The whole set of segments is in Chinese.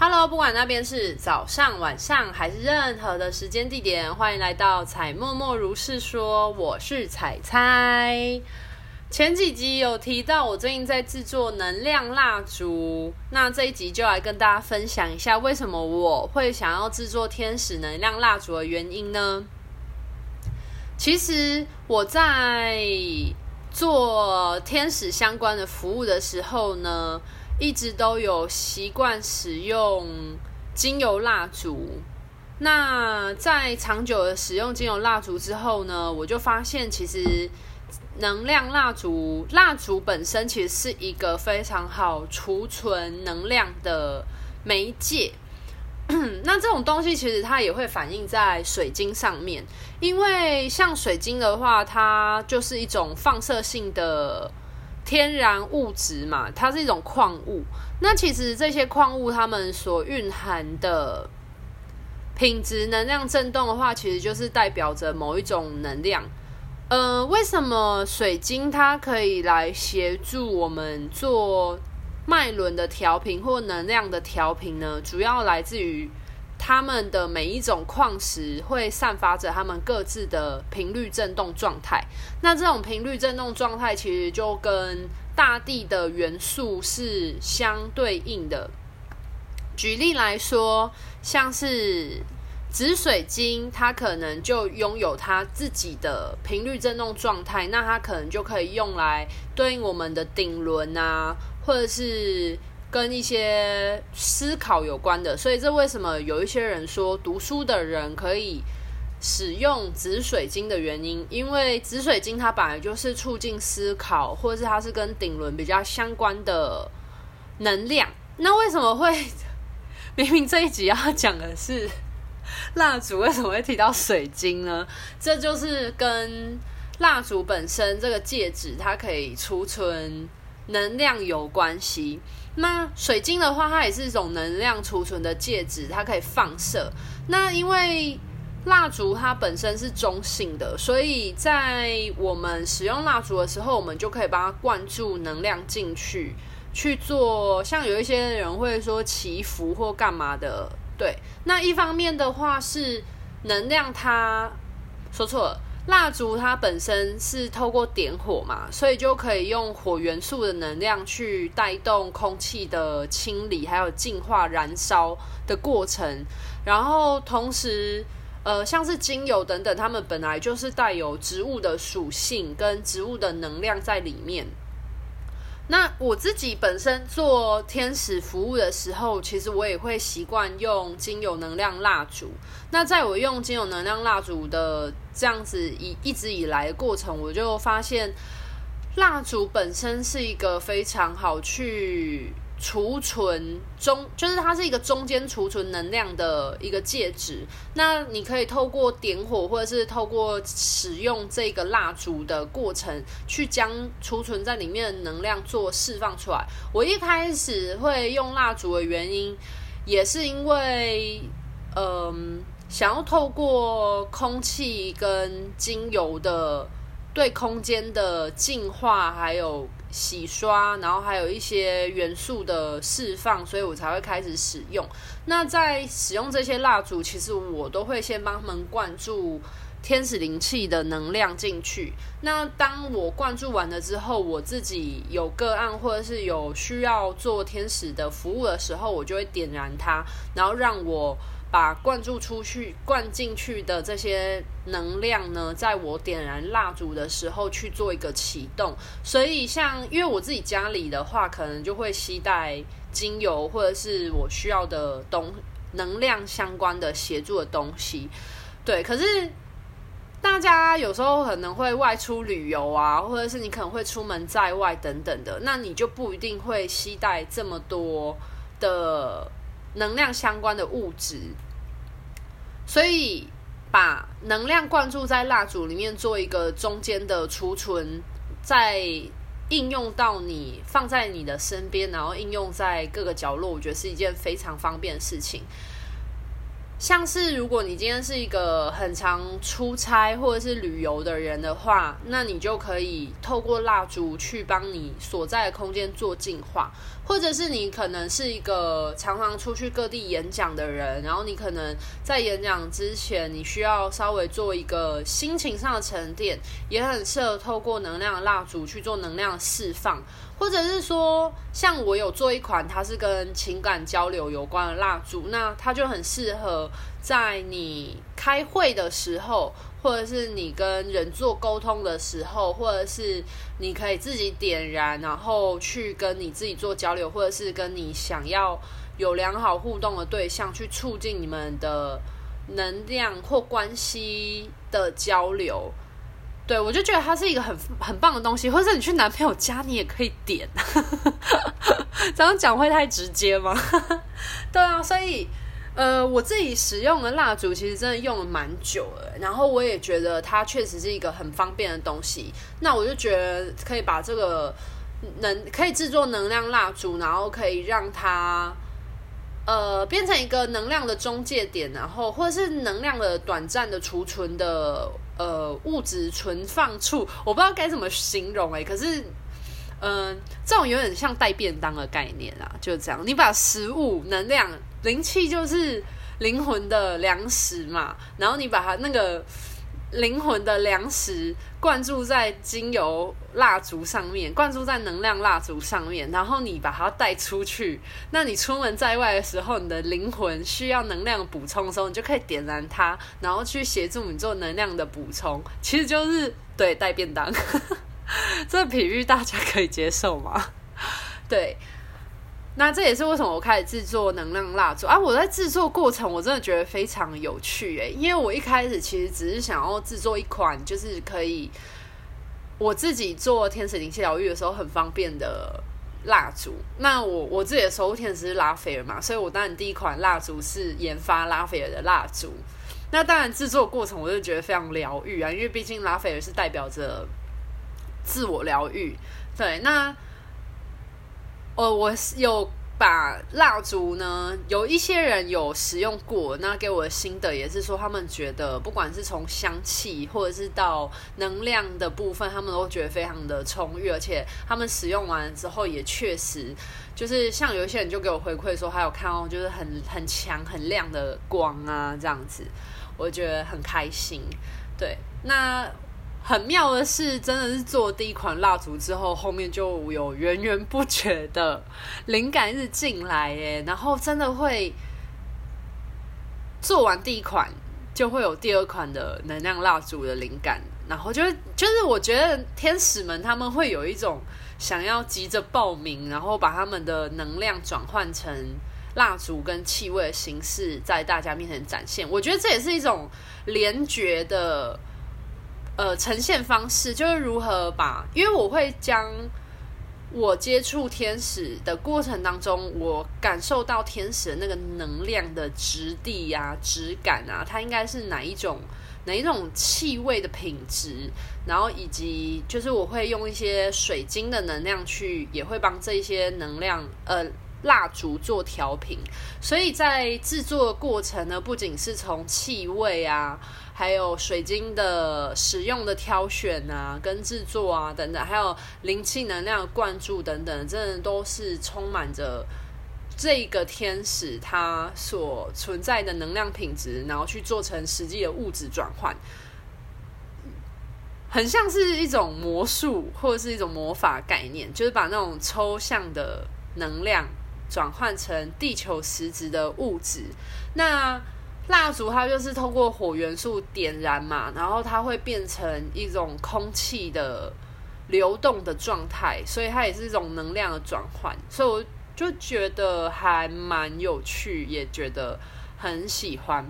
Hello，不管那边是早上、晚上还是任何的时间地点，欢迎来到彩默默如是说。我是彩猜。前几集有提到我最近在制作能量蜡烛，那这一集就来跟大家分享一下为什么我会想要制作天使能量蜡烛的原因呢？其实我在做天使相关的服务的时候呢。一直都有习惯使用精油蜡烛。那在长久的使用精油蜡烛之后呢，我就发现其实能量蜡烛，蜡烛本身其实是一个非常好储存能量的媒介。那这种东西其实它也会反映在水晶上面，因为像水晶的话，它就是一种放射性的。天然物质嘛，它是一种矿物。那其实这些矿物它们所蕴含的品质能量振动的话，其实就是代表着某一种能量。呃，为什么水晶它可以来协助我们做脉轮的调频或能量的调频呢？主要来自于。它们的每一种矿石会散发着它们各自的频率振动状态，那这种频率振动状态其实就跟大地的元素是相对应的。举例来说，像是紫水晶，它可能就拥有它自己的频率振动状态，那它可能就可以用来对应我们的顶轮啊，或者是。跟一些思考有关的，所以这为什么有一些人说读书的人可以使用紫水晶的原因？因为紫水晶它本来就是促进思考，或者是它是跟顶轮比较相关的能量。那为什么会 明明这一集要讲的是蜡烛，为什么会提到水晶呢？这就是跟蜡烛本身这个戒指它可以储存能量有关系。那水晶的话，它也是一种能量储存的介质，它可以放射。那因为蜡烛它本身是中性的，所以在我们使用蜡烛的时候，我们就可以把它灌注能量进去，去做像有一些人会说祈福或干嘛的。对，那一方面的话是能量，它说错了。蜡烛它本身是透过点火嘛，所以就可以用火元素的能量去带动空气的清理，还有净化、燃烧的过程。然后同时，呃，像是精油等等，它们本来就是带有植物的属性跟植物的能量在里面。那我自己本身做天使服务的时候，其实我也会习惯用精油能量蜡烛。那在我用精油能量蜡烛的这样子一一直以来的过程，我就发现蜡烛本身是一个非常好去。储存中就是它是一个中间储存能量的一个介质，那你可以透过点火或者是透过使用这个蜡烛的过程，去将储存在里面的能量做释放出来。我一开始会用蜡烛的原因，也是因为，嗯，想要透过空气跟精油的对空间的净化，还有。洗刷，然后还有一些元素的释放，所以我才会开始使用。那在使用这些蜡烛，其实我都会先帮他们灌注天使灵气的能量进去。那当我灌注完了之后，我自己有个案或者是有需要做天使的服务的时候，我就会点燃它，然后让我。把灌注出去、灌进去的这些能量呢，在我点燃蜡烛的时候去做一个启动。所以，像因为我自己家里的话，可能就会携带精油或者是我需要的东能量相关的协助的东西。对，可是大家有时候可能会外出旅游啊，或者是你可能会出门在外等等的，那你就不一定会携带这么多的。能量相关的物质，所以把能量灌注在蜡烛里面，做一个中间的储存，在应用到你放在你的身边，然后应用在各个角落，我觉得是一件非常方便的事情。像是如果你今天是一个很常出差或者是旅游的人的话，那你就可以透过蜡烛去帮你所在的空间做净化，或者是你可能是一个常常出去各地演讲的人，然后你可能在演讲之前，你需要稍微做一个心情上的沉淀，也很适合透过能量蜡烛去做能量释放。或者是说，像我有做一款，它是跟情感交流有关的蜡烛，那它就很适合在你开会的时候，或者是你跟人做沟通的时候，或者是你可以自己点燃，然后去跟你自己做交流，或者是跟你想要有良好互动的对象去促进你们的能量或关系的交流。对，我就觉得它是一个很很棒的东西，或者你去男朋友家，你也可以点。这样讲会太直接吗？对啊，所以呃，我自己使用的蜡烛其实真的用了蛮久了，然后我也觉得它确实是一个很方便的东西。那我就觉得可以把这个能可以制作能量蜡烛，然后可以让它呃变成一个能量的中介点，然后或者是能量的短暂的储存的。呃，物质存放处，我不知道该怎么形容哎、欸，可是，嗯、这种有点像带便当的概念啊，就这样，你把食物、能量、灵气，就是灵魂的粮食嘛，然后你把它那个。灵魂的粮食灌注在精油蜡烛上面，灌注在能量蜡烛上面，然后你把它带出去。那你出门在外的时候，你的灵魂需要能量补充的时候，你就可以点燃它，然后去协助你做能量的补充。其实就是对带便当，这比喻大家可以接受吗？对。那这也是为什么我开始制作能量蜡烛啊！我在制作过程，我真的觉得非常有趣诶，因为我一开始其实只是想要制作一款，就是可以我自己做天使灵气疗愈的时候很方便的蜡烛。那我我自己的守护天使是拉斐尔嘛，所以我当然第一款蜡烛是研发拉斐尔的蜡烛。那当然制作过程我就觉得非常疗愈啊，因为毕竟拉斐尔是代表着自我疗愈。对，那。呃，我有把蜡烛呢，有一些人有使用过，那给我的心得也是说，他们觉得不管是从香气或者是到能量的部分，他们都觉得非常的充裕，而且他们使用完之后也确实就是像有一些人就给我回馈说，还有看到就是很很强很亮的光啊这样子，我觉得很开心。对，那。很妙的是，真的是做第一款蜡烛之后，后面就有源源不绝的灵感一直进来耶，然后真的会做完第一款，就会有第二款的能量蜡烛的灵感，然后就是就是我觉得天使们他们会有一种想要急着报名，然后把他们的能量转换成蜡烛跟气味的形式，在大家面前展现。我觉得这也是一种联觉的。呃，呈现方式就是如何把，因为我会将我接触天使的过程当中，我感受到天使的那个能量的质地啊、质感啊，它应该是哪一种哪一种气味的品质，然后以及就是我会用一些水晶的能量去，也会帮这些能量呃蜡烛做调频，所以在制作的过程呢，不仅是从气味啊。还有水晶的使用的挑选啊，跟制作啊等等，还有灵气能量的灌注等等，真的都是充满着这个天使它所存在的能量品质，然后去做成实际的物质转换，很像是一种魔术或者是一种魔法概念，就是把那种抽象的能量转换成地球实质的物质。那蜡烛它就是通过火元素点燃嘛，然后它会变成一种空气的流动的状态，所以它也是一种能量的转换，所以我就觉得还蛮有趣，也觉得很喜欢。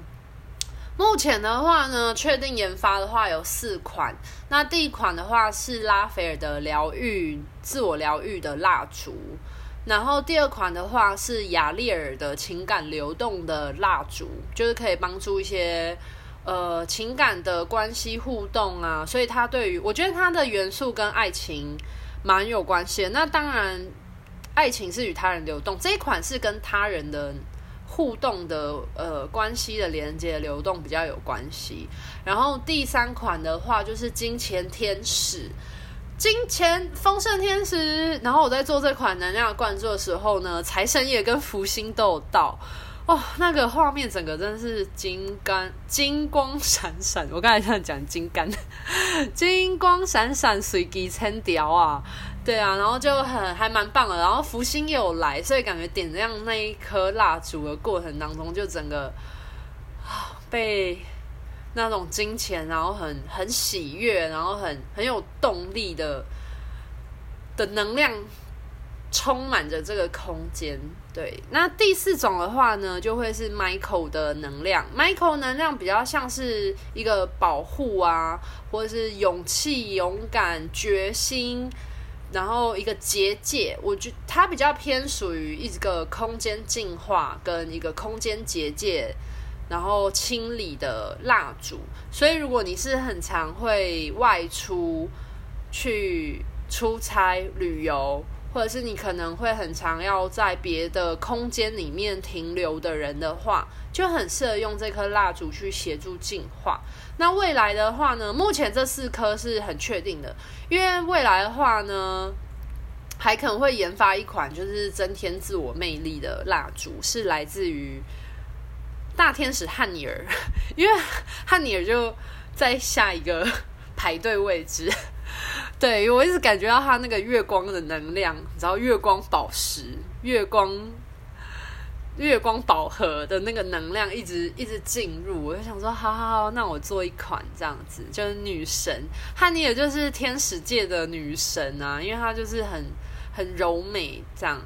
目前的话呢，确定研发的话有四款，那第一款的话是拉斐尔的疗愈、自我疗愈的蜡烛。然后第二款的话是雅丽尔的情感流动的蜡烛，就是可以帮助一些呃情感的关系互动啊，所以它对于我觉得它的元素跟爱情蛮有关系的。那当然，爱情是与他人流动，这一款是跟他人的互动的呃关系的连接流动比较有关系。然后第三款的话就是金钱天使，金钱丰盛天使。然后我在做这款能量灌注的时候呢，财神爷跟福星都有到。哦，那个画面整个真的是金光金光闪闪。我刚才这样讲金刚，金光闪闪，随机千条啊，对啊，然后就很还蛮棒的。然后福星也有来，所以感觉点亮那一颗蜡烛的过程当中，就整个被那种金钱，然后很很喜悦，然后很很有动力的的能量。充满着这个空间，对。那第四种的话呢，就会是 Michael 的能量。Michael 能量比较像是一个保护啊，或者是勇气、勇敢、决心，然后一个结界。我觉得它比较偏属于一个空间净化跟一个空间结界，然后清理的蜡烛。所以如果你是很常会外出去出差、旅游。或者是你可能会很常要在别的空间里面停留的人的话，就很适合用这颗蜡烛去协助净化。那未来的话呢，目前这四颗是很确定的，因为未来的话呢，还可能会研发一款就是增添自我魅力的蜡烛，是来自于大天使汉尼尔，因为汉尼尔就在下一个排队位置。对，我一直感觉到他那个月光的能量，然后月光宝石、月光、月光宝盒的那个能量一直一直进入，我就想说，好好好，那我做一款这样子，就是女神汉尼尔就是天使界的女神啊，因为她就是很很柔美这样，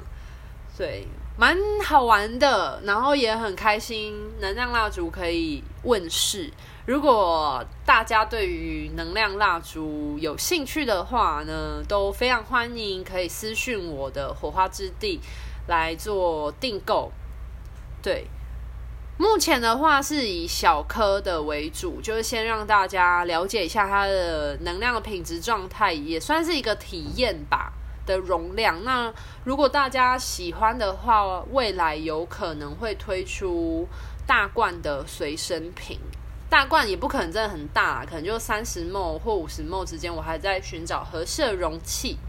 对，蛮好玩的，然后也很开心，能量蜡烛可以问世。如果大家对于能量蜡烛有兴趣的话呢，都非常欢迎，可以私讯我的火花之地来做订购。对，目前的话是以小颗的为主，就是先让大家了解一下它的能量的品质状态，也算是一个体验吧的容量。那如果大家喜欢的话，未来有可能会推出大罐的随身品。大罐也不可能真的很大，可能就三十 m 或五十 m 之间，我还在寻找合适的容器。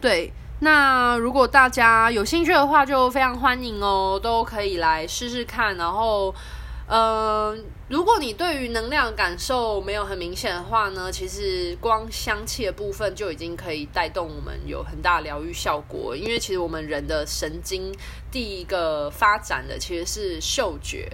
对，那如果大家有兴趣的话，就非常欢迎哦，都可以来试试看。然后，呃，如果你对于能量感受没有很明显的话呢，其实光香气的部分就已经可以带动我们有很大疗愈效果。因为其实我们人的神经第一个发展的其实是嗅觉。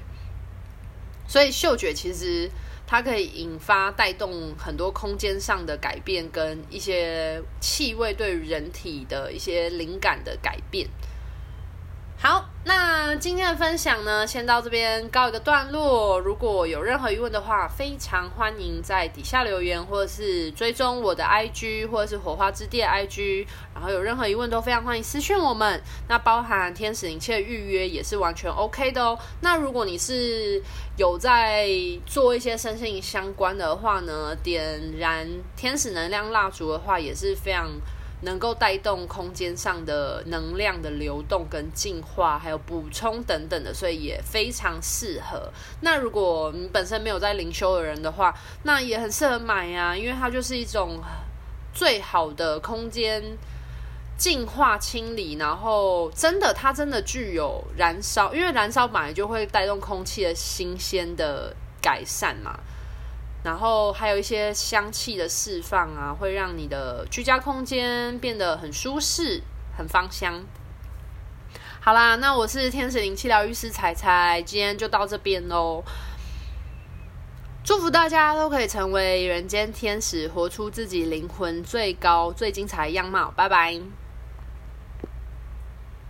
所以嗅觉其实它可以引发带动很多空间上的改变，跟一些气味对于人体的一些灵感的改变。好，那今天的分享呢，先到这边告一个段落。如果有任何疑问的话，非常欢迎在底下留言，或者是追踪我的 IG，或者是火花之地的 IG。然后有任何疑问都非常欢迎私讯我们。那包含天使灵气的预约也是完全 OK 的哦。那如果你是有在做一些身心相关的话呢，点燃天使能量蜡烛的话，也是非常。能够带动空间上的能量的流动跟净化，还有补充等等的，所以也非常适合。那如果你本身没有在灵修的人的话，那也很适合买呀，因为它就是一种最好的空间净化清理，然后真的它真的具有燃烧，因为燃烧本来就会带动空气的新鲜的改善嘛。然后还有一些香气的释放啊，会让你的居家空间变得很舒适、很芳香。好啦，那我是天使灵气疗愈师采采，今天就到这边喽。祝福大家都可以成为人间天使，活出自己灵魂最高、最精彩的样貌。拜拜。